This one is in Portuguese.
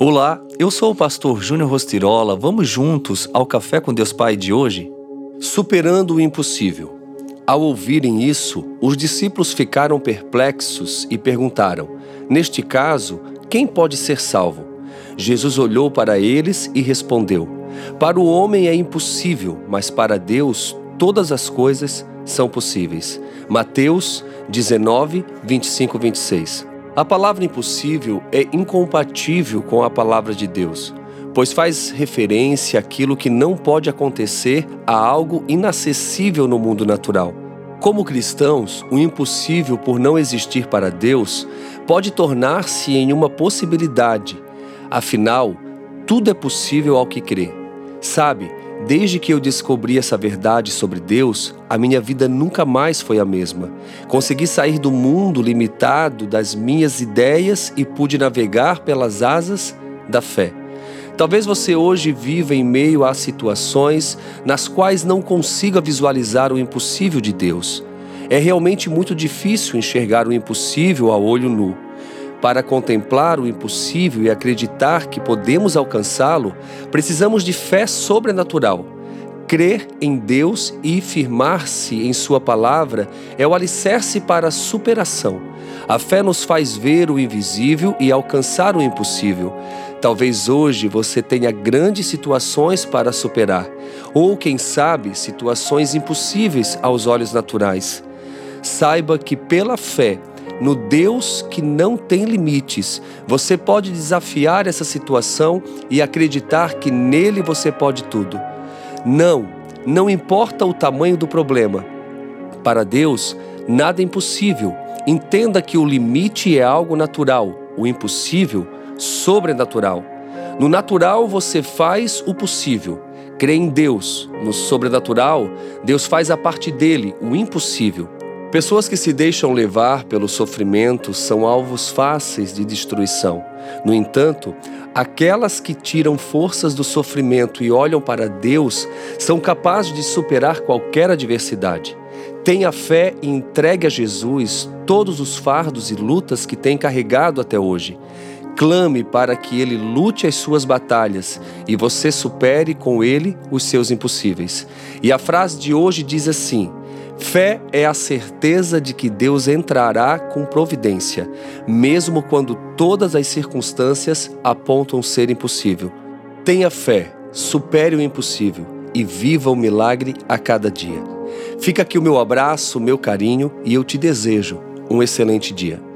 Olá, eu sou o pastor Júnior Rostirola. Vamos juntos ao Café com Deus Pai de hoje? Superando o impossível. Ao ouvirem isso, os discípulos ficaram perplexos e perguntaram: Neste caso, quem pode ser salvo? Jesus olhou para eles e respondeu: Para o homem é impossível, mas para Deus todas as coisas são possíveis. Mateus 19, 25, 26. A palavra impossível é incompatível com a palavra de Deus, pois faz referência àquilo que não pode acontecer a algo inacessível no mundo natural. Como cristãos, o impossível por não existir para Deus pode tornar-se em uma possibilidade. Afinal, tudo é possível ao que crê. Sabe, Desde que eu descobri essa verdade sobre Deus, a minha vida nunca mais foi a mesma. Consegui sair do mundo limitado das minhas ideias e pude navegar pelas asas da fé. Talvez você hoje viva em meio a situações nas quais não consiga visualizar o impossível de Deus. É realmente muito difícil enxergar o impossível a olho nu. Para contemplar o impossível e acreditar que podemos alcançá-lo, precisamos de fé sobrenatural. Crer em Deus e firmar-se em Sua palavra é o alicerce para a superação. A fé nos faz ver o invisível e alcançar o impossível. Talvez hoje você tenha grandes situações para superar, ou quem sabe, situações impossíveis aos olhos naturais. Saiba que pela fé no Deus que não tem limites. Você pode desafiar essa situação e acreditar que nele você pode tudo. Não, não importa o tamanho do problema. Para Deus, nada é impossível. Entenda que o limite é algo natural, o impossível, sobrenatural. No natural, você faz o possível. Crê em Deus. No sobrenatural, Deus faz a parte dele, o impossível. Pessoas que se deixam levar pelo sofrimento são alvos fáceis de destruição. No entanto, aquelas que tiram forças do sofrimento e olham para Deus são capazes de superar qualquer adversidade. Tenha fé e entregue a Jesus todos os fardos e lutas que tem carregado até hoje. Clame para que Ele lute as suas batalhas e você supere com Ele os seus impossíveis. E a frase de hoje diz assim: Fé é a certeza de que Deus entrará com providência, mesmo quando todas as circunstâncias apontam ser impossível. Tenha fé, supere o impossível e viva o milagre a cada dia. Fica aqui o meu abraço, o meu carinho e eu te desejo um excelente dia.